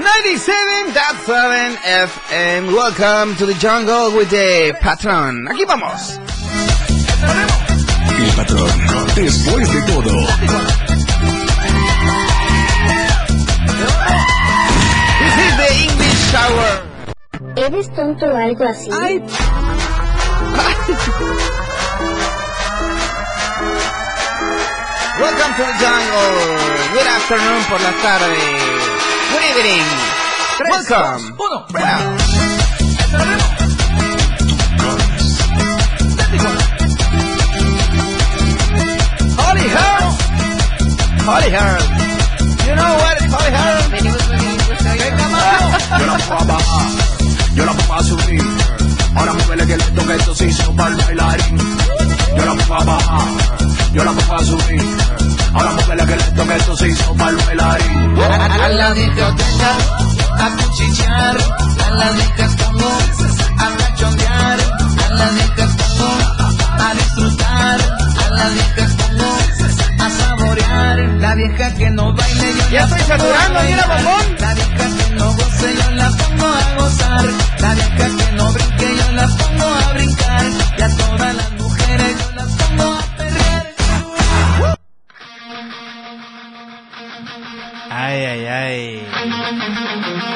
97.7 FM. Welcome to the jungle with the patron. Aquí vamos. El patrón, después de todo. This is the English shower. ¿Eres tonto o algo así? Ay. Welcome to the jungle. Good afternoon por la tarde. Good evening. Welcome. uno. Holly Hell. Holly Hell. You know what is Holly? Venga, mano. Yo la bajar, yo la a subir. Ahora muévele que esto que esto se hizo para el bailarín. Yo la bajar, yo la a subir. Ahora muévele que esto que esto se hizo para el bailarín. A la discoteca, a cuchichear, a la discoteca, a cachondear, a la discoteca, a disfrutar, a la discoteca, a saborear. La vieja que no baile, yo Ya la estoy saturando, mira, bombón. La vieja que no goce, yo la pongo a gozar. La vieja que no brinque, yo la pongo a brincar. Y a todas las mujeres, yo las pongo a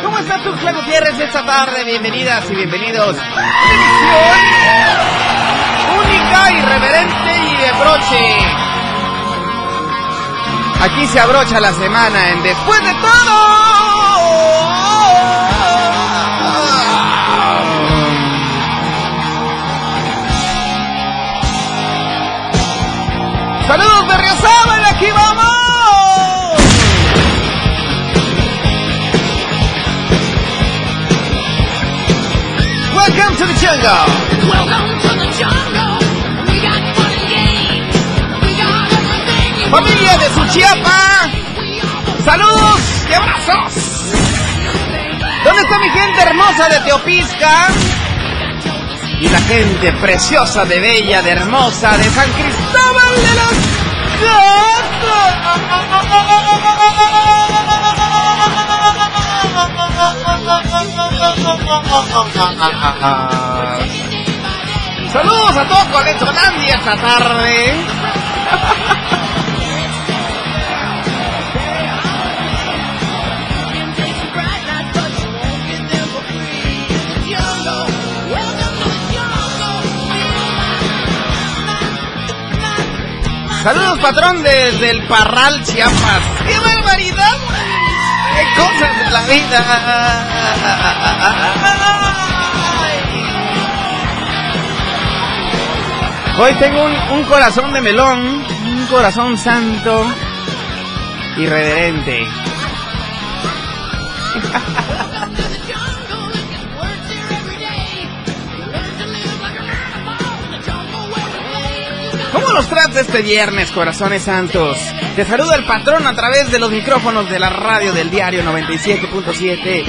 ¿Cómo están tus Gutiérrez esta tarde? Bienvenidas y bienvenidos. Edición única, irreverente y de broche. Aquí se abrocha la semana en Después de todo. Saludos de Riozábal, aquí vamos. Welcome to the jungle. Welcome to the jungle. We got fun and games. We got everything you Familia de Suchiapa. Saludos y abrazos. ¿Dónde está mi gente hermosa de Teopisca? Y la gente preciosa de Bella, de Hermosa, de San Cristóbal de Casas. Saludos a todo Colentolandia esta tarde. Saludos, patrón, desde el Parral, Chiapas. ¡Qué barbaridad! ¡Qué cosas de la vida! Hoy tengo un, un corazón de melón, un corazón santo, irreverente. ¿Cómo los trata este viernes, corazones santos? Te saluda el patrón a través de los micrófonos de la radio del diario 97.7.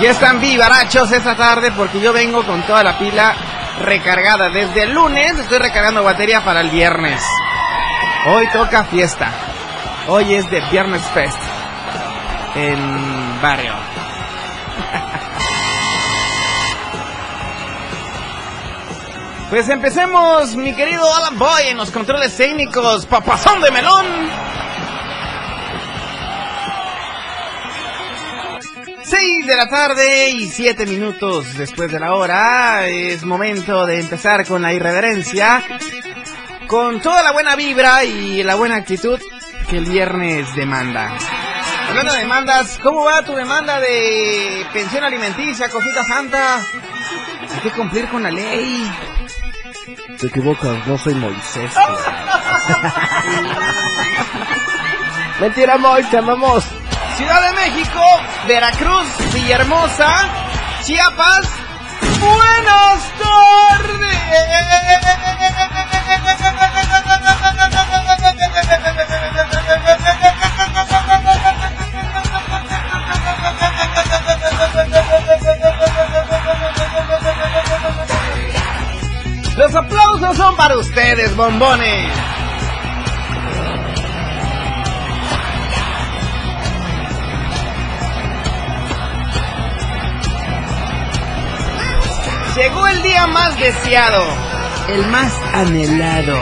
Y están vivarachos esta tarde porque yo vengo con toda la pila recargada. Desde el lunes estoy recargando batería para el viernes. Hoy toca fiesta. Hoy es de Viernes Fest. En barrio. Pues empecemos, mi querido Alan Boy, en los controles técnicos, papazón de melón. Seis de la tarde y siete minutos después de la hora, es momento de empezar con la irreverencia, con toda la buena vibra y la buena actitud que el viernes demanda. Hablando de demandas, ¿cómo va tu demanda de pensión alimenticia, cosita santa? Hay que cumplir con la ley. Te equivocas, no soy Moisés. Mentira, Moisés, te amamos. Ciudad de México, Veracruz, Villahermosa, Chiapas. Buenas tardes. Los aplausos son para ustedes, bombones. Llegó el día más deseado, el más anhelado.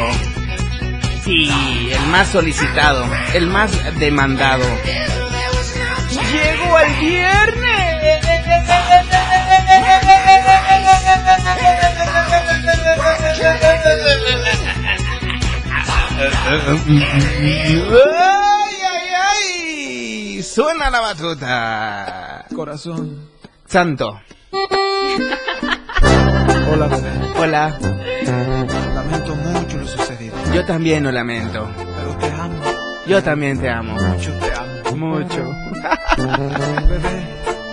Sí, el más solicitado, el más demandado. Llegó el viernes. Ay, ay, ay. Suena la batuta. Corazón. Santo. Hola, bebé. Hola. Lamento mucho lo sucedido, Yo también lo lamento. pero te amo. Yo también te amo. Mucho te amo. Mucho. Bebé,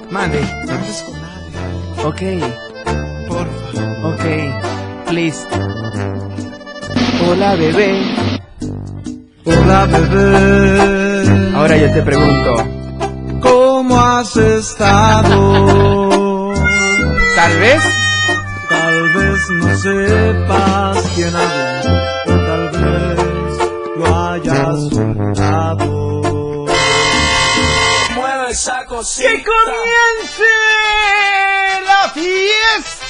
Mande. no andes con nadie. Ok. Porfa. Ok. Please. Hola, bebé. Hola, bebé. Ahora yo te pregunto. ¿Cómo has estado? Tal vez. Tal vez no sepas quién habla. Tal vez lo hayas olvidado. Mueve esa cosita. ¡Que comience la fiesta!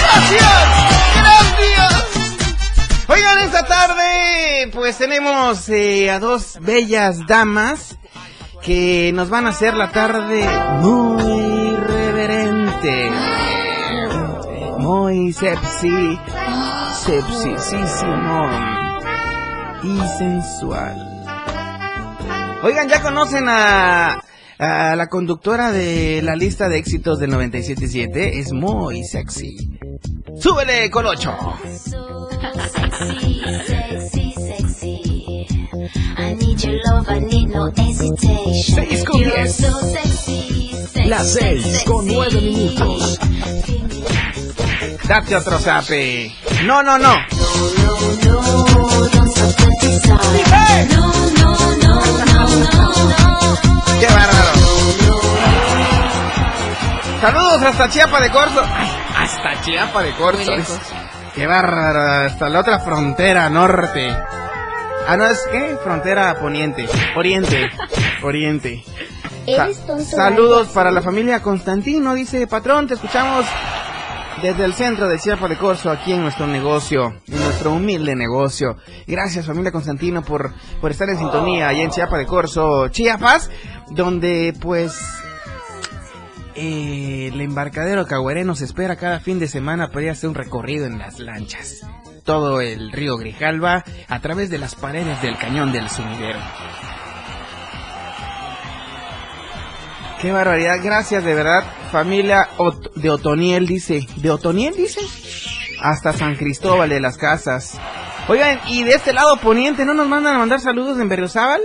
¡Gracias! ¡Gracias! Oigan, esta tarde pues tenemos eh, a dos bellas damas que nos van a hacer la tarde muy reverente, muy sepsi, sepsisísimo y sensual. Oigan, ¿ya conocen a, la conductora de la lista de éxitos del 97.7? Es muy sexy. ¡Súbele, Colocho! Sexy, sexy, sexy. I need your love, I need no hesitation. Con You're diez. so sexy, Las seis con sexy. nueve minutos. Date otro zape. No, no, no. No, no, don't stop. No, no, no, no. ¡Qué bárbaro! Saludos hasta Chiapa de Corzo. Ay, hasta Chiapa de Corzo. ¡Qué bárbaro! Hasta la otra frontera norte. Ah, no, es ¿qué? Frontera poniente. Oriente. Oriente. Sa- ¿Eres tonto? saludos para la familia Constantino, dice patrón, te escuchamos desde el centro de Chiapa de Corzo, aquí en nuestro negocio, en nuestro humilde negocio. Gracias familia Constantino por, por estar en sintonía allá en Chiapa de Corzo, Chiapas, donde pues eh, el embarcadero Caguaré nos espera cada fin de semana para ir a hacer un recorrido en las lanchas. Todo el río Grijalva a través de las paredes del cañón del sumidero. Qué barbaridad, gracias de verdad, familia de Otoniel dice, ¿de Otoniel dice? Hasta San Cristóbal de las Casas. Oigan, y de este lado poniente, ¿no nos mandan a mandar saludos en Berriozábal?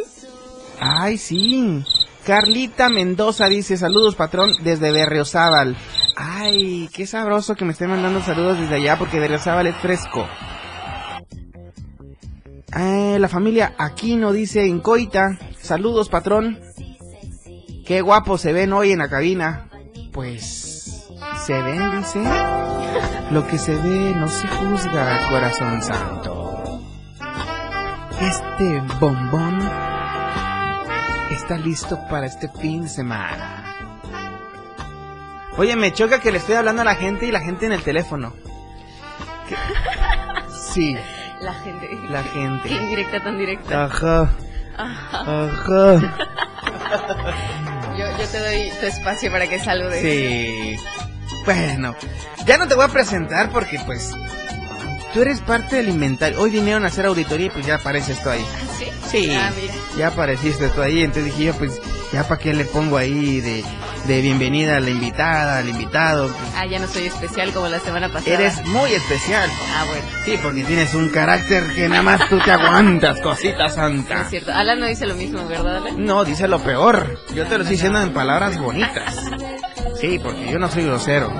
Ay, sí. Carlita Mendoza dice, saludos patrón desde Berriozábal. Ay, qué sabroso que me estén mandando saludos desde allá porque Berriozábal es fresco. Eh, la familia Aquino dice en Coita, saludos patrón. Qué guapo se ven hoy en la cabina. Pues, ¿se ven, dice? Lo que se ve no se juzga, corazón santo. este bombón está listo para este fin de semana. Oye, me choca que le estoy hablando a la gente y la gente en el teléfono. ¿Qué? Sí, La gente. la gente. Qué indirecta tan directa. Ajá, Ajá. ajá. Yo, yo te doy tu espacio para que saludes. Sí. Bueno, ya no te voy a presentar porque pues tú eres parte del inventario. Hoy vinieron a hacer auditoría y pues ya apareces tú ahí. ¿Ah, ¿Sí? Sí, Ah, mira. ya apareciste tú ahí, entonces dije yo pues ya para qué le pongo ahí de, de bienvenida a la invitada, al invitado. Ah, ya no soy especial como la semana pasada. eres muy especial. Ah, bueno. Sí, porque tienes un carácter que nada más tú te aguantas, cosita No es santa. cierto. Alan no dice lo mismo, ¿verdad, Alan? No, dice lo peor. Yo te lo estoy diciendo en palabras bonitas. Sí, porque yo no soy grosero.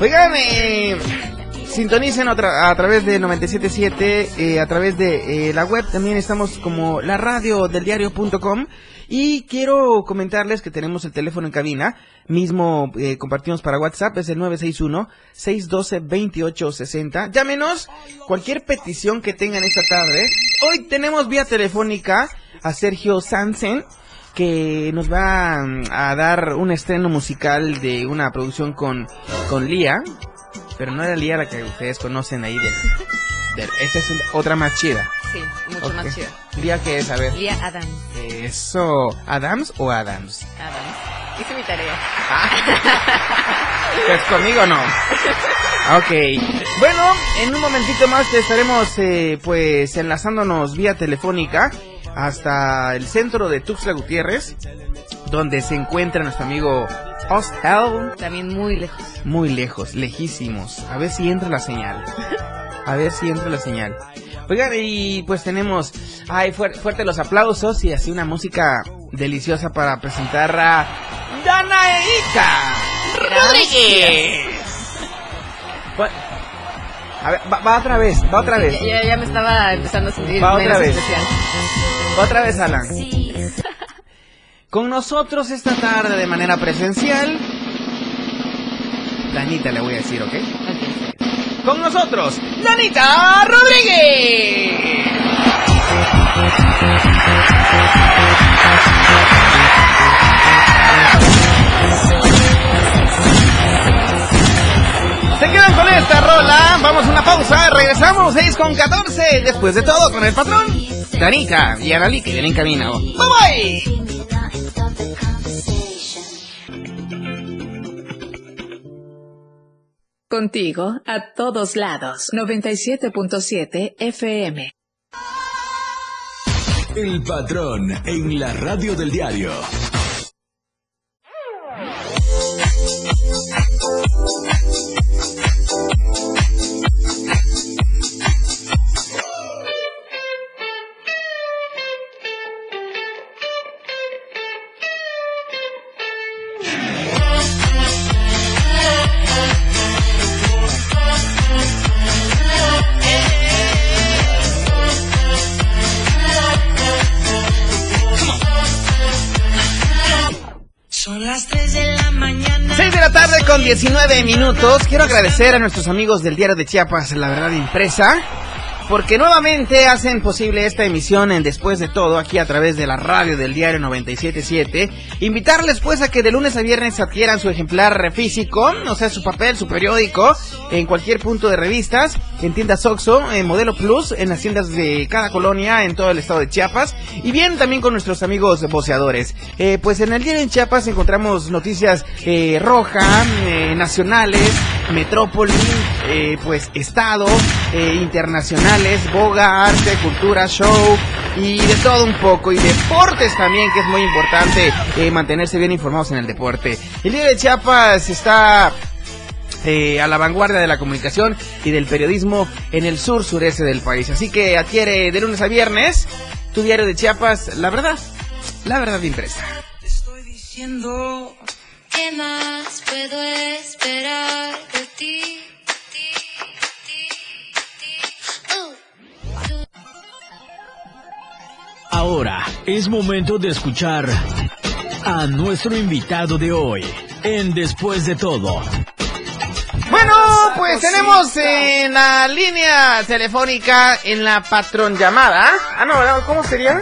Oigan, eh, sintonicen a través de 977, eh, a través de eh, la web, también estamos como la radio del diario.com y quiero comentarles que tenemos el teléfono en cabina, mismo eh, compartimos para WhatsApp, es el 961-612-2860. Llámenos. Cualquier petición que tengan esta tarde. Hoy tenemos vía telefónica a Sergio Sansen que nos va mm, a dar un estreno musical de una producción con, con Lía, pero no era Lía la que ustedes conocen ahí de, de- esta es otra más chida. Sí, mucho más chida. Lía que es, a ver, Lía Adam. eso, ¿Adams o Adams? Adam. Hice mi tarea. Pues conmigo no. Ok. Bueno, en un momentito más te estaremos eh, pues enlazándonos vía telefónica hasta el centro de Tuxtla Gutiérrez, donde se encuentra nuestro amigo Ostel, También muy lejos. muy lejos, lejísimos. A ver si entra la señal. A ver si entra la señal. Oigan, y pues tenemos, ay, fuer- fuerte los aplausos y así una música deliciosa para presentar a Danaika Rodríguez. A ver, va, va otra vez, va otra vez. Ya, ya, ya me estaba empezando a sentir Va menos otra vez. especial. Otra vez, Alan. Con nosotros esta tarde de manera presencial. Danita le voy a decir, ¿ok? Con nosotros, Danita Rodríguez. Se quedan con esta rola, vamos a una pausa, regresamos 6 con 14, después de todo con el patrón, Danica y Anali que vienen en camino. Bye bye. Contigo a todos lados. 97.7 FM. El patrón en la radio del diario. Son las 3 de la mañana. 6 de la tarde con 19 minutos. Quiero agradecer a nuestros amigos del diario de Chiapas, La Verdad Impresa, porque nuevamente hacen posible esta emisión en Después de Todo, aquí a través de la radio del diario 977. Invitarles pues a que de lunes a viernes adquieran su ejemplar físico, o sea, su papel, su periódico, en cualquier punto de revistas, en tiendas Oxxo, en Modelo Plus, en las tiendas de cada colonia, en todo el estado de Chiapas, y bien también con nuestros amigos voceadores. Eh, pues en el diario en Chiapas encontramos noticias eh, roja, eh, nacionales, metrópoli, eh, pues estado, eh, internacionales, boga, arte, cultura, show y de todo un poco y deportes también que es muy importante eh, mantenerse bien informados en el deporte. El día de Chiapas está a la vanguardia de la comunicación y del periodismo en el sur sureste del país. Así que adquiere de lunes a viernes tu diario de Chiapas, la verdad, la verdad impresa. Diciendo ¿Qué más puedo esperar de ti? Ahora es momento de escuchar a nuestro invitado de hoy en Después de todo. Bueno, pues tenemos en la línea telefónica, en la patrón llamada. Ah, no, no, ¿cómo sería?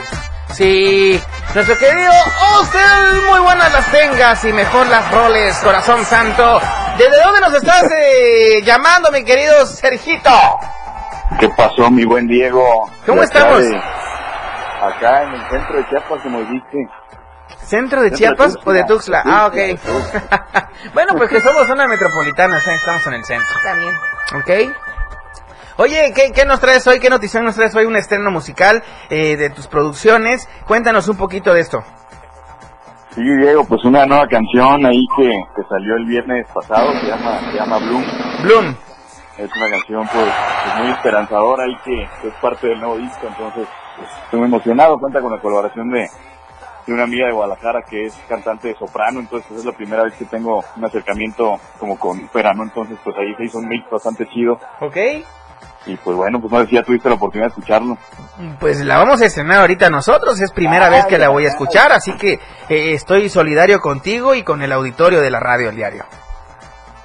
Sí, nuestro querido Ostel, muy buenas las tengas y mejor las roles, corazón santo. ¿Desde dónde nos estás eh, llamando, mi querido Sergito? ¿Qué pasó, mi buen Diego? ¿Cómo estamos? de- acá en el centro de Chiapas, como dijiste. ¿Centro de Centro de Chiapas o de Tuxtla. Tuxtla? Ah, ok. bueno, pues que somos una metropolitana, o sea, estamos en el centro. También. ¿Ok? Oye, ¿qué, qué nos traes hoy? ¿Qué noticia nos traes hoy? Un estreno musical eh, de tus producciones. Cuéntanos un poquito de esto. Sí, Diego, pues una nueva canción ahí que, que salió el viernes pasado, se llama, se llama Bloom. Bloom. Es una canción pues, pues, muy esperanzadora ahí que, que es parte del nuevo disco, entonces pues, estoy muy emocionado, cuenta con la colaboración de, de una amiga de Guadalajara que es cantante de soprano, entonces pues, es la primera vez que tengo un acercamiento como con ópera, ¿no? Entonces pues ahí se hizo un mix bastante chido ¿Ok? Y pues bueno, pues no sé si ya tuviste la oportunidad de escucharlo. Pues la vamos a estrenar ahorita nosotros. Es primera vez que la voy a escuchar, así que eh, estoy solidario contigo y con el auditorio de la radio El Diario.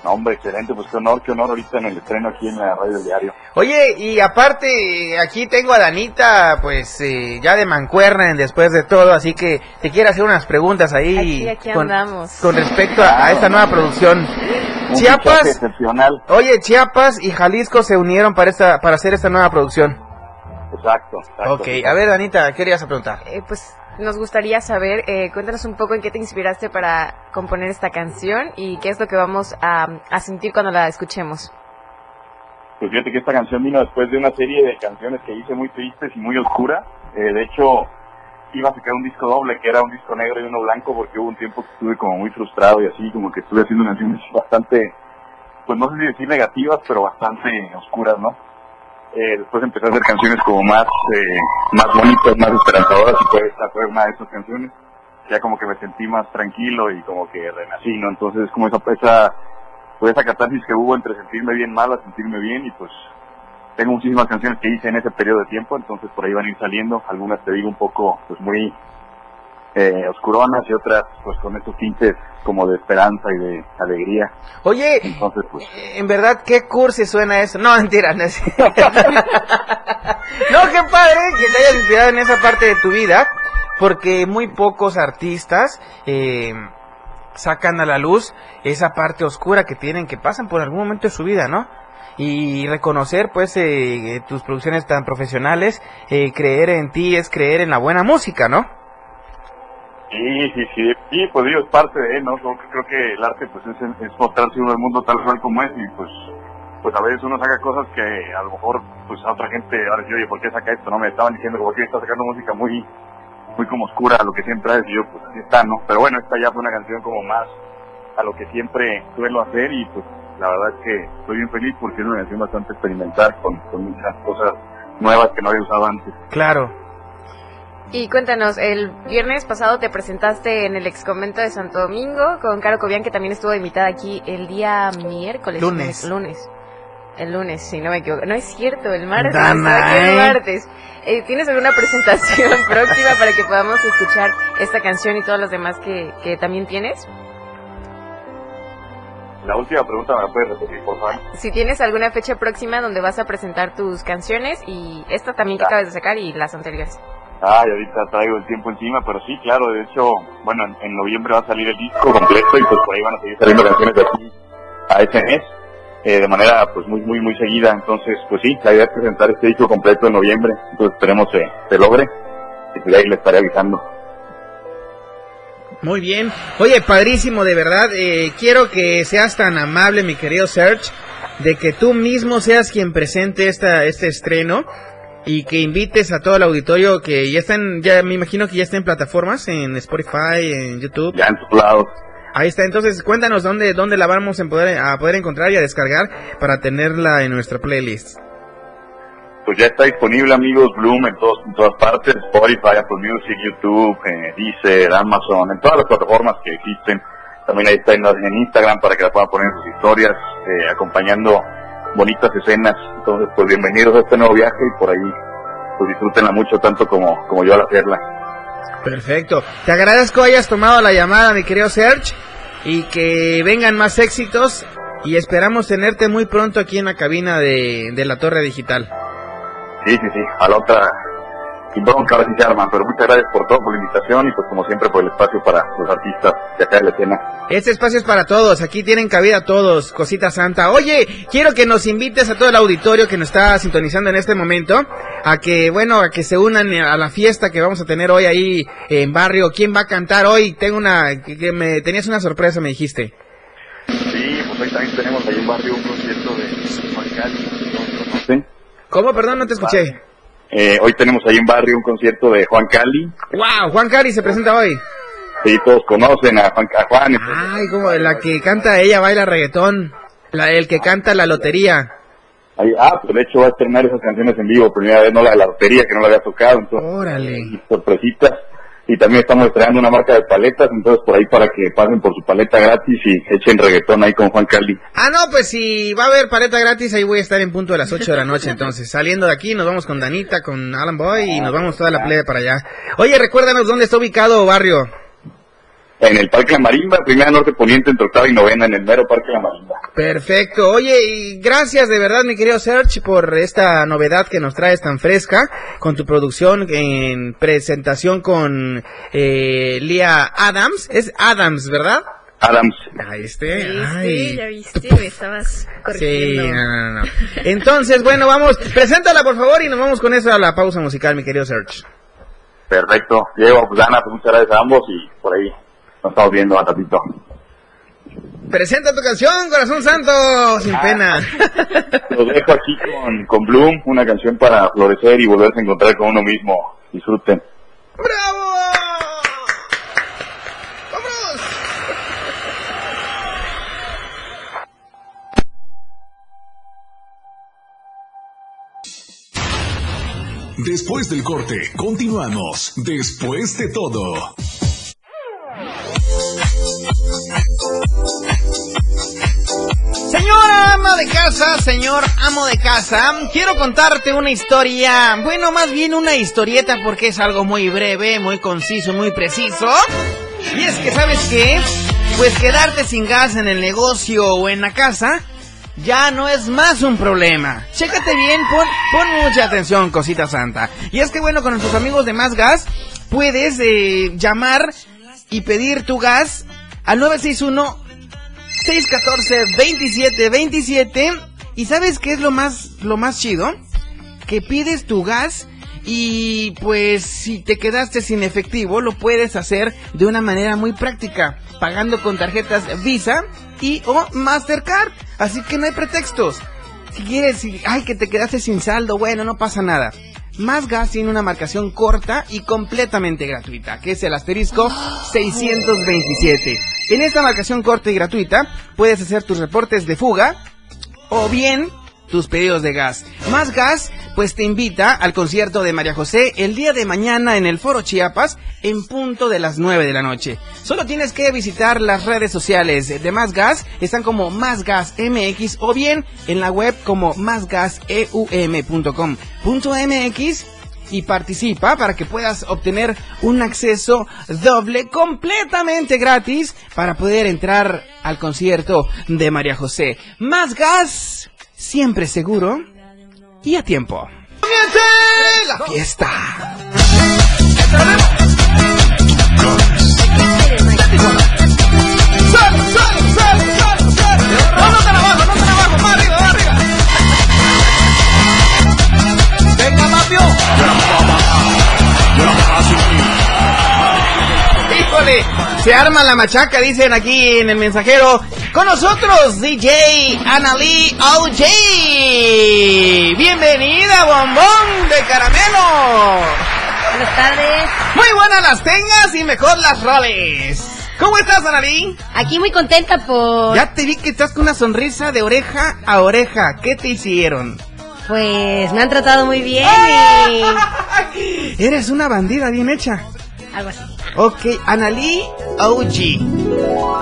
No, hombre, excelente, pues qué honor, qué honor ahorita en el estreno aquí en la radio del diario. Oye, y aparte, eh, aquí tengo a Danita, pues eh, ya de mancuerna en después de todo, así que te quiero hacer unas preguntas ahí Aquí, aquí con, andamos. con respecto a, a esta nueva producción. Un Chiapas, excepcional, oye, Chiapas y Jalisco se unieron para esta para hacer esta nueva producción. exacto. exacto Ok, a ver, Danita, ¿qué querías preguntar? Eh, pues nos gustaría saber, eh, cuéntanos un poco en qué te inspiraste para componer esta canción y qué es lo que vamos a, a sentir cuando la escuchemos. Pues fíjate que esta canción vino después de una serie de canciones que hice muy tristes y muy oscuras. Eh, de hecho, iba a sacar un disco doble, que era un disco negro y uno blanco, porque hubo un tiempo que estuve como muy frustrado y así, como que estuve haciendo canciones bastante, pues no sé si decir negativas, pero bastante oscuras, ¿no? Eh, después empecé a hacer canciones como más, eh, más bonitas, más esperanzadoras, y fue esta fue una de esas canciones. Ya como que me sentí más tranquilo y como que renací, ¿no? Entonces es como esa, esa pues esa catarsis que hubo entre sentirme bien mal a sentirme bien y pues tengo muchísimas canciones que hice en ese periodo de tiempo, entonces por ahí van a ir saliendo, algunas te digo un poco pues muy eh, oscuronas y otras pues con estos tintes como de esperanza y de alegría. Oye, Entonces pues Eh, En verdad, qué cursi suena eso. No, mentira, no es- No, qué padre que te hayas inspirado en esa parte de tu vida, porque muy pocos artistas eh, sacan a la luz esa parte oscura que tienen, que pasan por algún momento de su vida, ¿no? Y reconocer, pues, eh, tus producciones tan profesionales, eh, creer en ti es creer en la buena música, ¿no? Sí, sí, sí, sí, pues digo, es parte de, ¿no? Creo, que- creo que el arte pues es, es mostrarse uno al mundo tal cual como es y pues pues a veces uno saca cosas que a lo mejor pues a otra gente ahora sí, oye, ¿por qué saca esto? No me estaban diciendo que está sacando música muy muy como oscura a lo que siempre y yo pues así está, ¿no? Pero bueno, esta ya fue una canción como más a lo que siempre suelo hacer y pues la verdad es que estoy bien feliz porque es una canción bastante experimental con, con muchas cosas nuevas que no había usado antes. Claro. Y cuéntanos, el viernes pasado te presentaste en el ex convento de Santo Domingo con Caro Cobian, que también estuvo invitada aquí el día miércoles. Lunes. no, Lunes. El lunes, si no me equivoco. No es cierto, el martes. Dana, el martes. Eh, ¿Tienes alguna presentación próxima para que podamos escuchar esta canción y todas las demás que, que también tienes? La última pregunta me la puedes repetir, por favor. Si tienes alguna fecha próxima donde vas a presentar tus canciones y esta también que acabas de sacar y las anteriores. Ay, ahorita traigo el tiempo encima, pero sí, claro, de hecho, bueno, en, noviembre va a salir el disco completo y pues por ahí van a seguir saliendo canciones de aquí a ese mes, eh, de manera pues muy, muy, muy seguida. Entonces, pues sí, la idea es presentar este disco completo en noviembre, entonces esperemos que se logre y pues ahí les estaré avisando. Muy bien. Oye, padrísimo, de verdad. eh, quiero que seas tan amable, mi querido Serge, de que tú mismo seas quien presente esta, este estreno y que invites a todo el auditorio que ya están, ya me imagino que ya está en plataformas, en Spotify, en YouTube. Ya en todos lados. Ahí está. Entonces, cuéntanos dónde, dónde la vamos a poder, a poder encontrar y a descargar para tenerla en nuestra playlist. Pues ya está disponible, amigos, Bloom en, todos, en todas partes, Spotify, Apple Music, YouTube, eh, Deezer, Amazon, en todas las plataformas que existen. También ahí está en, en Instagram para que la puedan poner en sus historias, eh, acompañando bonitas escenas. Entonces, pues bienvenidos a este nuevo viaje y por ahí, pues disfrútenla mucho, tanto como, como yo al hacerla. Perfecto. Te agradezco hayas tomado la llamada, mi querido Serge, y que vengan más éxitos Y esperamos tenerte muy pronto aquí en la cabina de, de la Torre Digital. Sí, sí, sí, a la otra. Sin bronca, ahora sí se arman, pero muchas gracias por todo, por la invitación y pues como siempre por el espacio para los artistas de acá de la escena. Este espacio es para todos, aquí tienen cabida todos, cosita santa. Oye, quiero que nos invites a todo el auditorio que nos está sintonizando en este momento a que, bueno, a que se unan a la fiesta que vamos a tener hoy ahí en barrio. ¿Quién va a cantar hoy? Tengo una, que, me tenías una sorpresa, me dijiste. Sí, pues hoy también tenemos ahí en barrio un concierto de Juan. ¿Sí? ¿Cómo? Perdón, no te escuché. Eh, hoy tenemos ahí en barrio un concierto de Juan Cali. Wow, Juan Cari se presenta hoy. Sí, todos conocen a Juan, a Juan. Ay, como la que canta ella baila reggaetón, la, el que canta la lotería. Ahí- ah, pues de hecho va a estrenar esas canciones en vivo, primera vez, no la de la lotería, que no la había tocado, entonces, Órale. sorpresitas. Y también estamos estrenando una marca de paletas, entonces por ahí para que pasen por su paleta gratis y echen reggaetón ahí con Juan Cali. Ah, no, pues si va a haber paleta gratis, ahí voy a estar en punto de las 8 de la noche. Entonces, saliendo de aquí, nos vamos con Danita, con Alan Boy y nos vamos toda la plebe para allá. Oye, recuérdanos dónde está ubicado barrio. En el Parque La Marimba, primera norte poniente entre octava y novena, en el mero Parque La Marimba. Perfecto. Oye, y gracias de verdad, mi querido Serge, por esta novedad que nos traes tan fresca con tu producción en presentación con eh, Lia Adams. Es Adams, ¿verdad? Adams. Ahí este. Sí, Ay. ya viste, me estabas Sí, corrigiendo. no, no, no. Entonces, bueno, vamos, preséntala por favor y nos vamos con eso a la pausa musical, mi querido Serge. Perfecto. Diego, pues Ana, pues muchas gracias a ambos y por ahí nos estamos viendo a ratito. Presenta tu canción, Corazón Santo, sin pena. Los dejo aquí con, con Bloom, una canción para florecer y volverse a encontrar con uno mismo. Disfruten. Después del corte, continuamos. Después de todo. Señor amo de casa, quiero contarte una historia, bueno, más bien una historieta porque es algo muy breve, muy conciso, muy preciso. Y es que, ¿sabes qué? Pues quedarte sin gas en el negocio o en la casa ya no es más un problema. Chécate bien, pon, pon mucha atención, cosita santa. Y es que, bueno, con nuestros amigos de Más Gas, puedes eh, llamar y pedir tu gas al 961 614-2727. ¿Y sabes qué es lo más, lo más chido? Que pides tu gas y pues si te quedaste sin efectivo lo puedes hacer de una manera muy práctica, pagando con tarjetas Visa y o Mastercard. Así que no hay pretextos. Si quieres, si, ay, que te quedaste sin saldo, bueno, no pasa nada. Más Gas tiene una marcación corta y completamente gratuita, que es el asterisco 627. En esta marcación corta y gratuita puedes hacer tus reportes de fuga o bien tus pedidos de gas. Más Gas, pues te invita al concierto de María José el día de mañana en el Foro Chiapas en punto de las 9 de la noche. Solo tienes que visitar las redes sociales de Más Gas, están como Más Gas MX o bien en la web como másgaseum.com.mx y participa para que puedas obtener un acceso doble completamente gratis para poder entrar al concierto de María José. Más gas, siempre seguro y a tiempo. ¡Comience la fiesta! ¡Venga, Mapio! ¡Híjole! Se arma la machaca, dicen aquí en el mensajero. Con nosotros, DJ Analí OJ. Bienvenida, bombón de caramelo. Buenas tardes. Muy buenas las tengas y mejor las roles. ¿Cómo estás, Analí? Aquí muy contenta por... Ya te vi que estás con una sonrisa de oreja a oreja. ¿Qué te hicieron? Pues me han tratado muy bien y... Eres una bandida bien hecha. Algo así. Ok, Analí OG,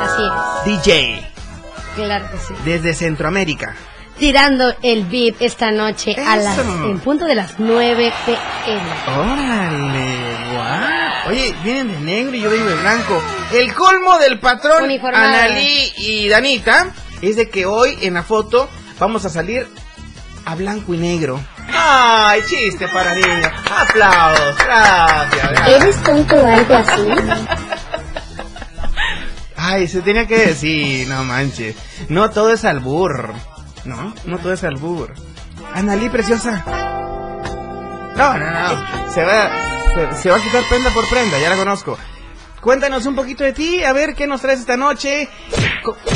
Así es. DJ, Claro que sí. desde Centroamérica. Tirando el beat esta noche a las... En punto de las 9 pm. Órale, guau. Oye, vienen de negro y yo vengo de blanco. El colmo del patrón Uniformado. Analí y Danita es de que hoy en la foto vamos a salir a blanco y negro. ¡Ay, chiste para niños! ¡Aplausos! ¡Gracias! ¿Eres tonto o algo así? Ay, se tenía que decir, no manches. No todo es albur. No, no todo es albur. Analí, preciosa. No, no, no. Se va, se, se va a quitar prenda por prenda, ya la conozco. Cuéntanos un poquito de ti, a ver qué nos traes esta noche.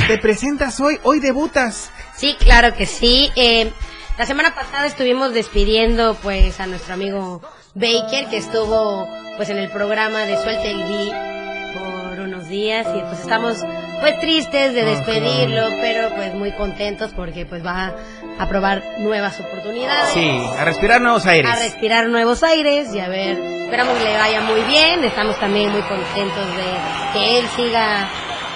Te presentas hoy, hoy debutas. Sí, claro que sí. Eh, la semana pasada estuvimos despidiendo pues a nuestro amigo Baker que estuvo pues en el programa de Suelte el Beat por unos días y pues estamos pues tristes de despedirlo, pero pues muy contentos porque pues va a probar nuevas oportunidades. Sí, a respirar nuevos aires. A respirar nuevos aires y a ver, esperamos que le vaya muy bien, estamos también muy contentos de que él siga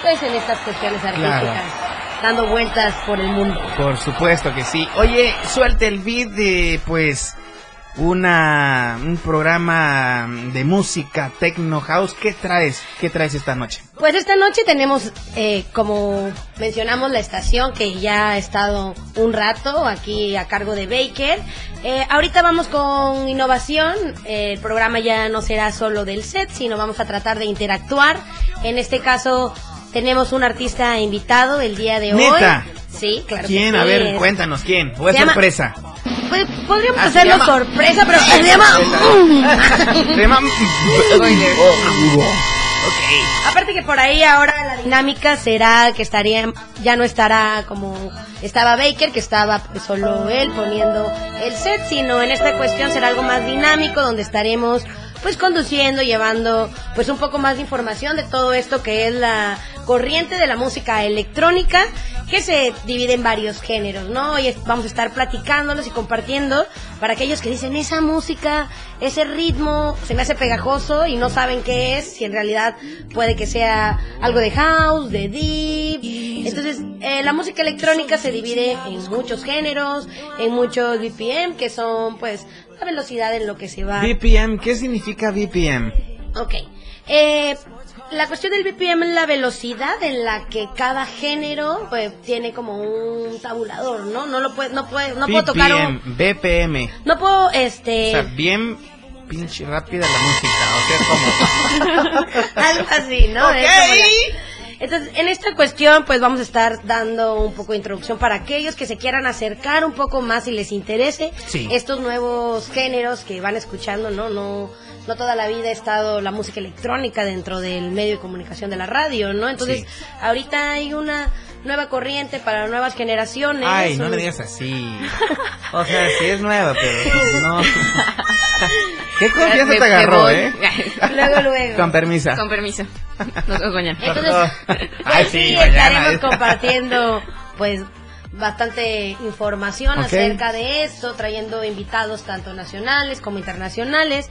pues en estas cuestiones artísticas, Claro. Dando vueltas por el mundo. Por supuesto que sí. Oye, suelte el beat de, pues, una, un programa de música, techno house. ¿Qué traes? ¿Qué traes esta noche? Pues esta noche tenemos, eh, como mencionamos, la estación que ya ha estado un rato aquí a cargo de Baker. Eh, ahorita vamos con innovación. Eh, el programa ya no será solo del set, sino vamos a tratar de interactuar. En este caso tenemos un artista invitado el día de ¿Neta? hoy. Sí, claro. que ¿Quién? sí. A ver, cuéntanos, ¿quién? ¿O es llama- sorpresa? Pues, podríamos Ah, hacerlo llama- sorpresa, pero se llama... Se llama... Aparte que por ahí ahora la dinámica será que estaría, ya no estará como estaba Baker, que estaba pues, solo él poniendo el set, sino en esta cuestión será algo más dinámico donde estaremos pues conduciendo, llevando pues un poco más de información de todo esto que es la corriente de la música electrónica que se divide en varios géneros, ¿no? Es- vamos a estar platicándolos y compartiendo para aquellos que dicen esa música, ese ritmo se me hace pegajoso y no saben qué es, si en realidad puede que sea algo de house, de deep. Entonces, eh, la música electrónica se divide en muchos géneros, en muchos BPM, que son pues la velocidad en lo que se va. BPM, ¿qué significa BPM? Ok. Eh, la cuestión del BPM es la velocidad en la que cada género pues tiene como un tabulador, ¿no? No lo puede, no puede, no puedo tocar un, BPM, no puedo, O este, sea, bien pinche rápida la música, o sea, como... algo así, ¿no? Ok. Entonces, en esta cuestión, pues vamos a estar dando un poco de introducción para aquellos que se quieran acercar un poco más y les interese Sí. estos nuevos géneros que van escuchando, ¿no? No, no toda la vida ha estado la música electrónica dentro del medio de comunicación de la radio, ¿no? Entonces, Sí. ahorita hay una nueva corriente para nuevas generaciones. Ay, no un- le digas así. O sea, sí es nueva, pero no. ¿Qué confianza Me- te me agarró, eh? Luego, luego. Con permiso. Con permiso. Nos vemos mañana. Entonces, Ay, pues sí, sí, mañana. estaremos compartiendo, pues, bastante información acerca de esto, trayendo invitados tanto nacionales como internacionales.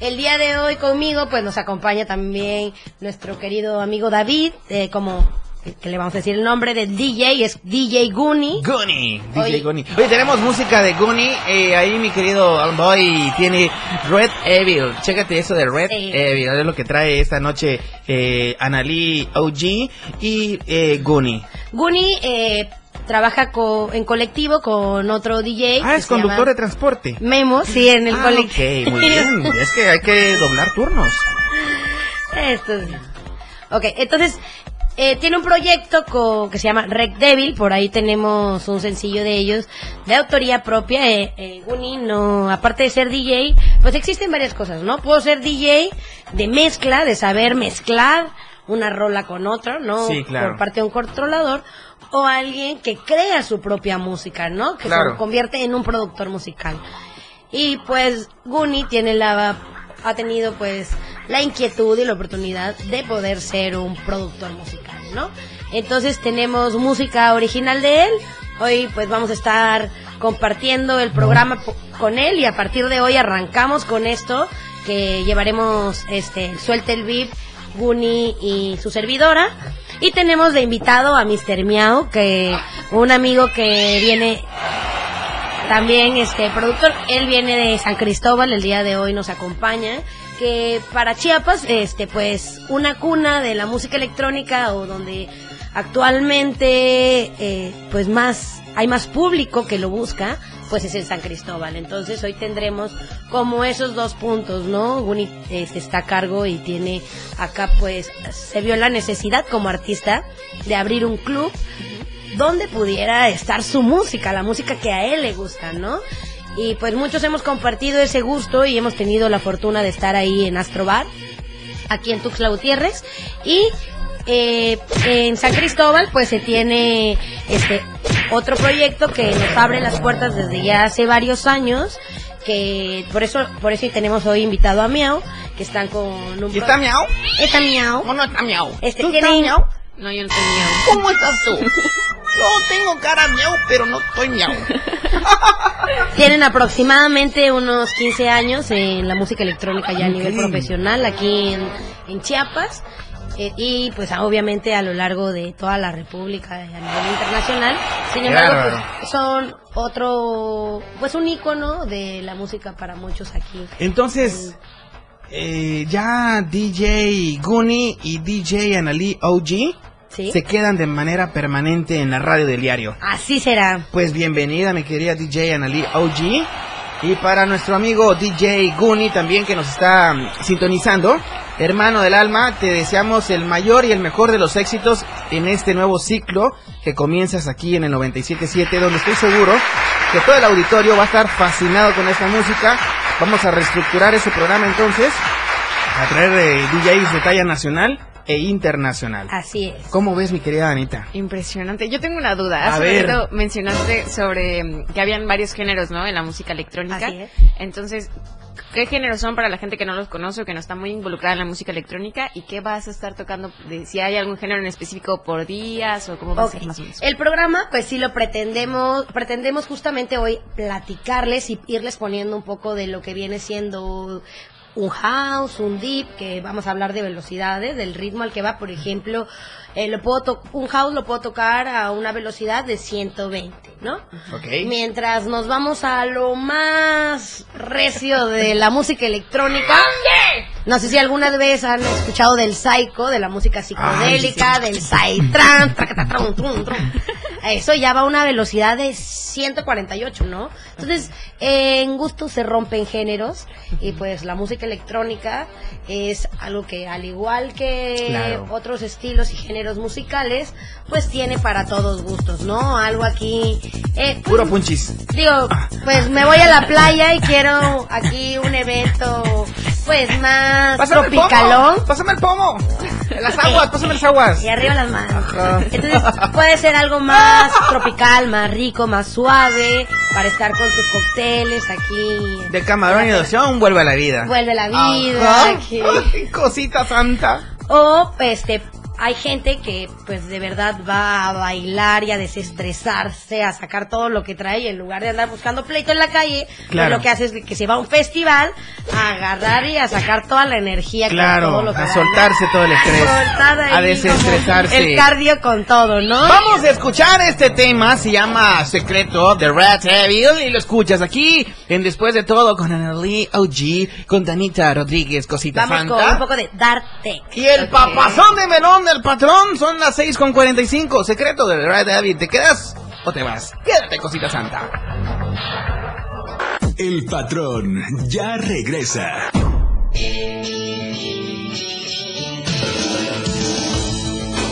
El día de hoy conmigo, pues, nos acompaña también nuestro querido amigo David, eh, como que le vamos a decir el nombre del DJ, es DJ Goonie. Goonie, DJ Oye. Goonie. Oye, tenemos música de Goonie. Eh, ahí mi querido Boy tiene Red Evil. Chécate eso de Red Sí. Evil. Es lo que trae esta noche eh, Analí OG y eh, Goonie. Goonie eh, trabaja co- en colectivo con otro DJ. Ah, es conductor de transporte. Memo, sí, en el Ah, colectivo. ok, muy bien. Es que hay que doblar turnos. Esto es- Ok, entonces eh, tiene un proyecto co- que se llama Rec Devil, por ahí tenemos un sencillo de ellos, de autoría propia. Eh, eh, Guni, no, aparte de ser DJ, pues existen varias cosas, ¿no? Puedo ser DJ de mezcla, de saber mezclar una rola con otra, ¿no? Sí, claro. Por parte de un controlador. O alguien que crea su propia música, ¿no? Que Claro. se convierte en un productor musical. Y pues Guni tiene la ha tenido pues la inquietud y la oportunidad de poder ser un productor musical, Entonces tenemos música original de él. Hoy pues vamos a estar compartiendo el programa con él y a partir de hoy arrancamos con esto que llevaremos este Suelta el Beat, Guni y su servidora. Y tenemos de invitado a Mr. Miau, que un amigo que viene también este productor, él viene de San Cristóbal, el día de hoy nos acompaña, que para Chiapas, este pues una cuna de la música electrónica o donde actualmente eh, pues más hay más público que lo busca pues es en San Cristóbal. Entonces hoy tendremos como esos dos puntos no Guni eh, está a cargo y tiene acá pues se vio la necesidad como artista de abrir un club donde pudiera estar su música, la música que a él le gusta, ¿no? Y pues muchos hemos compartido ese gusto y hemos tenido la fortuna de estar ahí en Astrobar, aquí en Tuxtla Gutiérrez. Y eh, en San Cristóbal pues se tiene este otro proyecto que nos abre las puertas desde ya hace varios años que por eso por eso tenemos hoy invitado a Miau que están con un ¿Y está Miau? está Miau ¿O no está miau? este ¿Tú tiene estás miau? No, yo no estoy miau. ¿Cómo estás tú? Yo tengo cara miau, pero no estoy miau. Tienen aproximadamente unos 15 años en la música electrónica ya a nivel profesional aquí en, en Chiapas. eh, y pues obviamente a lo largo de toda la República y a nivel internacional. Sin embargo, pues, son otro, pues un ícono de la música para muchos aquí. Entonces, eh, ya DJ Guni y DJ Analí OG ¿Sí? se quedan de manera permanente en la radio del diario. Así será. Pues bienvenida, mi querida DJ Analí OG. Y para nuestro amigo DJ Guni también que nos está mm, sintonizando, hermano del alma, te deseamos el mayor y el mejor de los éxitos en este nuevo ciclo que comienzas aquí en el 97.7, donde estoy seguro que todo el auditorio va a estar fascinado con esta música. Vamos a reestructurar ese programa entonces, a traer eh, DJs de talla nacional e internacional. Así es. ¿Cómo ves, mi querida Anita? Impresionante. Yo tengo una duda. A Hace ver. rato mencionaste sobre mm, que habían varios géneros, ¿no? En la música electrónica. Así es. Entonces, ¿qué géneros son para la gente que no los conoce o que no está muy involucrada en la música electrónica? ¿Y qué vas a estar tocando? De, si hay algún género en específico por días o cómo va a ser más o menos. El programa, pues sí lo pretendemos, pretendemos justamente hoy platicarles y irles poniendo un poco de lo que viene siendo un house, un deep, que vamos a hablar de velocidades, del ritmo al que va, por ejemplo, eh, lo puedo to- un house lo puedo tocar a una velocidad de 120, ¿no? Ok. Mientras nos vamos a lo más recio de la música electrónica. No sé si alguna vez han escuchado del psycho, de la música psicodélica, del psytrance, Eso ya va a una velocidad de 148, ¿no? Entonces, eh, en gusto se rompen géneros y pues la música electrónica es algo que al igual que Claro. otros estilos y géneros musicales, pues tiene para todos gustos, ¿no? Algo aquí eh, pues, Puro punchis. Digo, pues me voy a la playa y quiero aquí un evento, pues más Pásame el tropicalón. pomo. Pásame el pomo. Las aguas, pásame las aguas. Y arriba las manos. Ajá. Entonces puede ser algo más tropical, más rico, más suave, para estar con tus cócteles aquí. De camarón y de opción, vuelve a la vida. Vuelve la vida. Ajá. aquí. Ay, Cosita santa. O, este, hay gente que, pues, de verdad va a bailar y a desestresarse, a sacar todo lo que trae, y en lugar de andar buscando pleito en la calle, pues Claro. lo que hace es que se va a un festival a agarrar y a sacar toda la energía. con todo Claro, lo que a da, soltarse todo el estrés. Ahí A desestresarse. El cardio con todo, ¿no? Vamos a escuchar este tema, se llama Secreto de Rat Evil y lo escuchas aquí en Después de Todo con Annalise OG, con Danita Rodríguez, Cosita Vamos con un poco de Dark Tech. Y el papazón de melón del patrón son las 6 con 45. Secreto de Rat Evil, ¿te quedas o te vas? Quédate, Cosita Santa. El patrón ya regresa.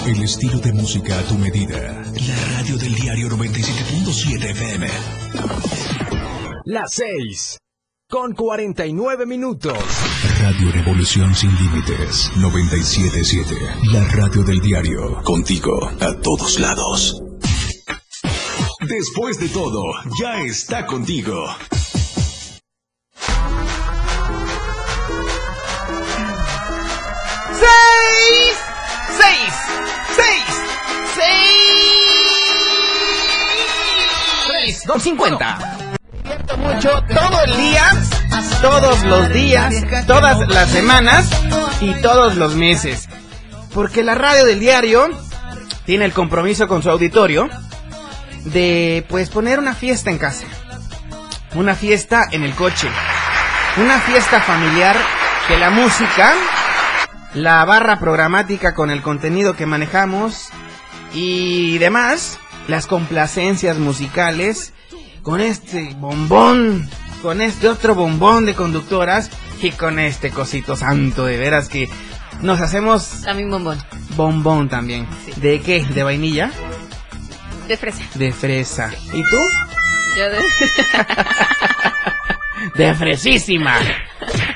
El estilo de música a tu medida. La radio del diario 97.7 FM. Las 6 con 49 minutos. Radio Revolución sin límites. 97.7. La radio del diario. Contigo a todos lados. Después de todo, ya está contigo. ¡Seis! ¡Seis! ¡Seis! ¡Seis! ¡Seis! ¡Dos cincuenta! Mucho todo el día, todos los días, todas las semanas y todos los meses. Porque la radio del diario tiene el compromiso con su auditorio de pues poner una fiesta en casa. Una fiesta en el coche. Una fiesta familiar que la música, la barra programática con el contenido que manejamos y demás, las complacencias musicales con este bombón, con este otro bombón de conductoras y con este cosito santo, de veras que nos hacemos También bombón. bombón también. ¿De qué? ¿De vainilla? De fresa. De fresa. ¿Y tú? Yo de... De fresísima.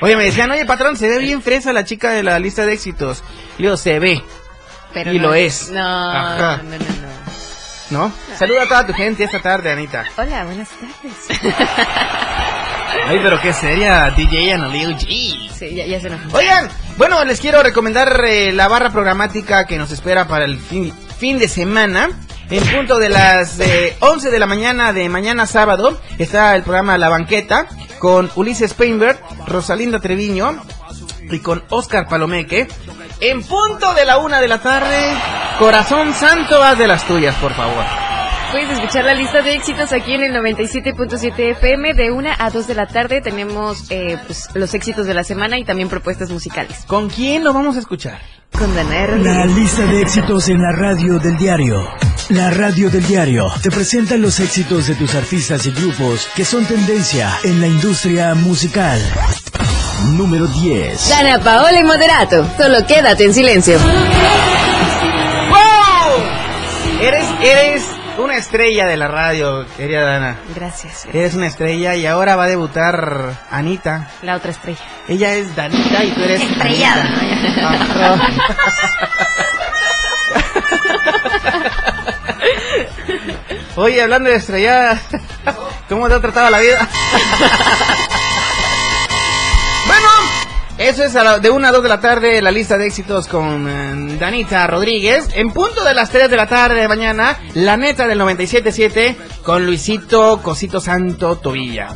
Oye, me decían, oye, patrón, se ve bien fresa la chica de la lista de éxitos. Y yo, se ve. Pero y no lo es. No, Ajá. no, no, no. ¿No? Saluda a toda tu gente esta tarde, Anita. Hola, buenas tardes. Ay, pero qué seria, DJ Analio G. Sí, ya, ya se enojó. Oigan, bueno, les quiero recomendar eh, la barra programática que nos espera para el fin, fin de semana. En punto de las eh, 11 de la mañana de mañana sábado está el programa La Banqueta con Ulises Painberg, Rosalinda Treviño y con Oscar Palomeque. En punto de la una de la tarde, Corazón Santo, haz de las tuyas, por favor. Puedes escuchar la lista de éxitos aquí en el 97.7 FM de 1 a 2 de la tarde. Tenemos eh, pues, los éxitos de la semana y también propuestas musicales. ¿Con quién lo vamos a escuchar? Con Danae La lista de éxitos en la radio del diario. La radio del diario te presenta los éxitos de tus artistas y grupos que son tendencia en la industria musical. Número 10. Dana Paola y Moderato. Solo quédate en silencio. ¡Wow! Eres, eres una estrella de la radio, querida Dana. Gracias. Eres una estrella y ahora va a debutar Anita. La otra estrella. Ella es Danita y tú eres Estrellada. Anita. Oye, hablando de estrellada, ¿cómo te ha tratado la vida? eso es a la- de 1 a 2 de la tarde la lista de éxitos con eh, Danita Rodríguez. En punto de las 3 de la tarde de mañana, la neta del 97.7 con Luisito Cosito Santo Tobilla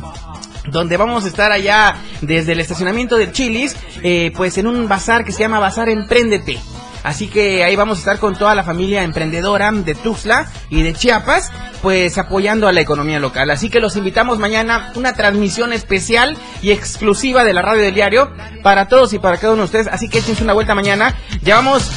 donde vamos a estar allá desde el estacionamiento del Chilis, eh, pues en un bazar que se llama Bazar Emprendete. Así que ahí vamos a estar con toda la familia emprendedora de Tuxtla y de Chiapas, pues apoyando a la economía local. Así que los invitamos mañana una transmisión especial y exclusiva de la radio del diario para todos y para cada uno de ustedes. Así que échense una vuelta mañana. Llevamos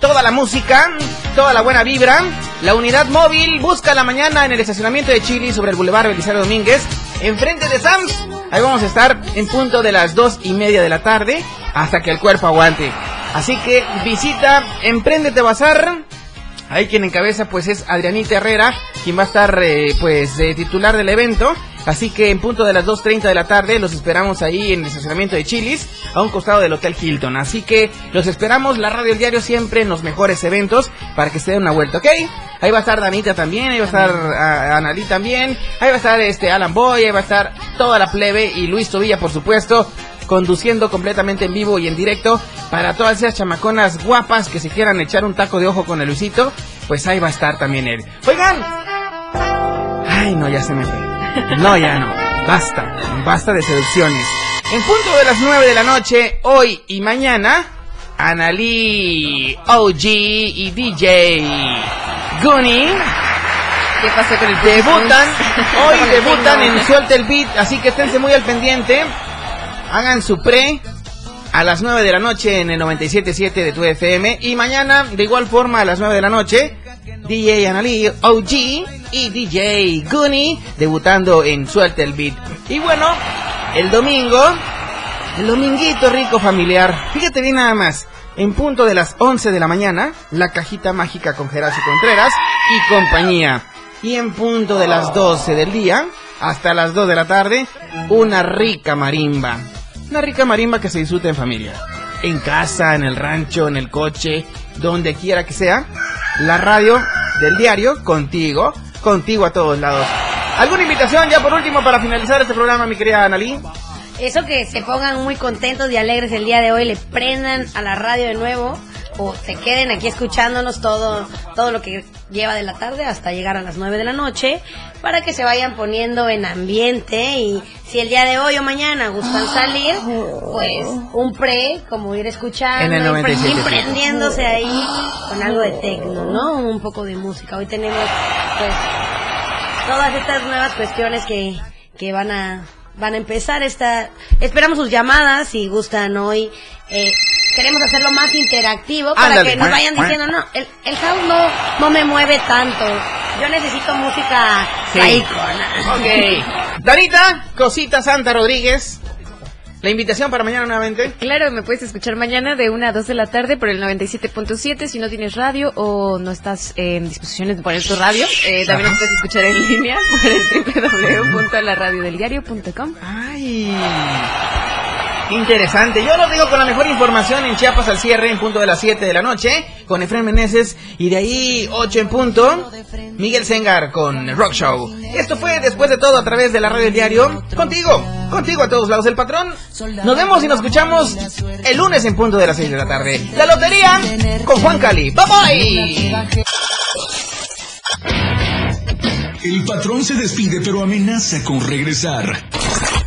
toda la música, toda la buena vibra. La unidad móvil busca la mañana en el estacionamiento de Chile sobre el Boulevard Belisario Domínguez, enfrente de Sams. Ahí vamos a estar en punto de las dos y media de la tarde hasta que el cuerpo aguante. Así que visita Emprendete Bazar. Ahí quien encabeza pues es Adrianita Herrera, quien va a estar eh, pues de titular del evento. Así que en punto de las 2.30 de la tarde los esperamos ahí en el estacionamiento de Chilis, a un costado del Hotel Hilton. Así que los esperamos, la radio del diario siempre en los mejores eventos para que se den una vuelta, ¿ok? Ahí va a estar Danita también, ahí va a estar ah, Analí también, ahí va a estar este Alan Boy, ahí va a estar toda la plebe y Luis Tobilla por supuesto conduciendo completamente en vivo y en directo para todas esas chamaconas guapas que se quieran echar un taco de ojo con el Luisito, pues ahí va a estar también él. Oigan, ay no, ya se me fue. No, ya no, basta, basta de seducciones. En punto de las 9 de la noche, hoy y mañana, Analí, OG y DJ Goonie ¿Qué pasó con el debutan, hoy debutan en Suelta el Beat, así que esténse muy al pendiente. Hagan su pre a las 9 de la noche en el 97.7 de tu FM y mañana de igual forma a las 9 de la noche DJ Analí OG y DJ Goonie debutando en Suelta el Beat. Y bueno, el domingo, el dominguito rico familiar. Fíjate bien nada más. En punto de las 11 de la mañana, la cajita mágica con Gerasio Contreras y compañía. Y en punto de las 12 del día, hasta las 2 de la tarde, una rica marimba. Una rica marimba que se disfruta en familia. En casa, en el rancho, en el coche, donde quiera que sea. La radio del diario contigo, contigo a todos lados. ¿Alguna invitación ya por último para finalizar este programa, mi querida Analí? Eso que se pongan muy contentos y alegres el día de hoy, le prendan a la radio de nuevo o se queden aquí escuchándonos todo, todo lo que lleva de la tarde hasta llegar a las 9 de la noche para que se vayan poniendo en ambiente y si el día de hoy o mañana gustan salir, pues un pre, como ir escuchando, En el y pre- 97.7. y prendiéndose ahí con algo de tecno, ¿no? Un poco de música. Hoy tenemos pues todas estas nuevas cuestiones que, que van a van a empezar esta esperamos sus llamadas si gustan hoy eh, queremos hacerlo más interactivo para Ándale. que nos vayan diciendo, no, el, el house no, no me mueve tanto. Yo necesito música Sí. Ok. Darita, Cosita Santa Rodríguez. La invitación para mañana nuevamente. Claro, me puedes escuchar mañana de 1 a 2 de la tarde por el 97.7 si no tienes radio o no estás en disposiciones de poner tu radio. eh, también nos puedes escuchar en línea por el www.laradiodeldiario.com. Ay. Interesante. Yo lo digo con la mejor información en Chiapas al cierre en punto de las 7 de la noche con Efraín Meneses y de ahí 8 en punto Miguel Sengar con Rock Show. Esto fue después de todo a través de la radio del diario. Contigo, contigo a todos lados el patrón. Nos vemos y nos escuchamos el lunes en punto de las 6 de la tarde. La lotería con Juan Cali. Bye bye. El patrón se despide pero amenaza con regresar.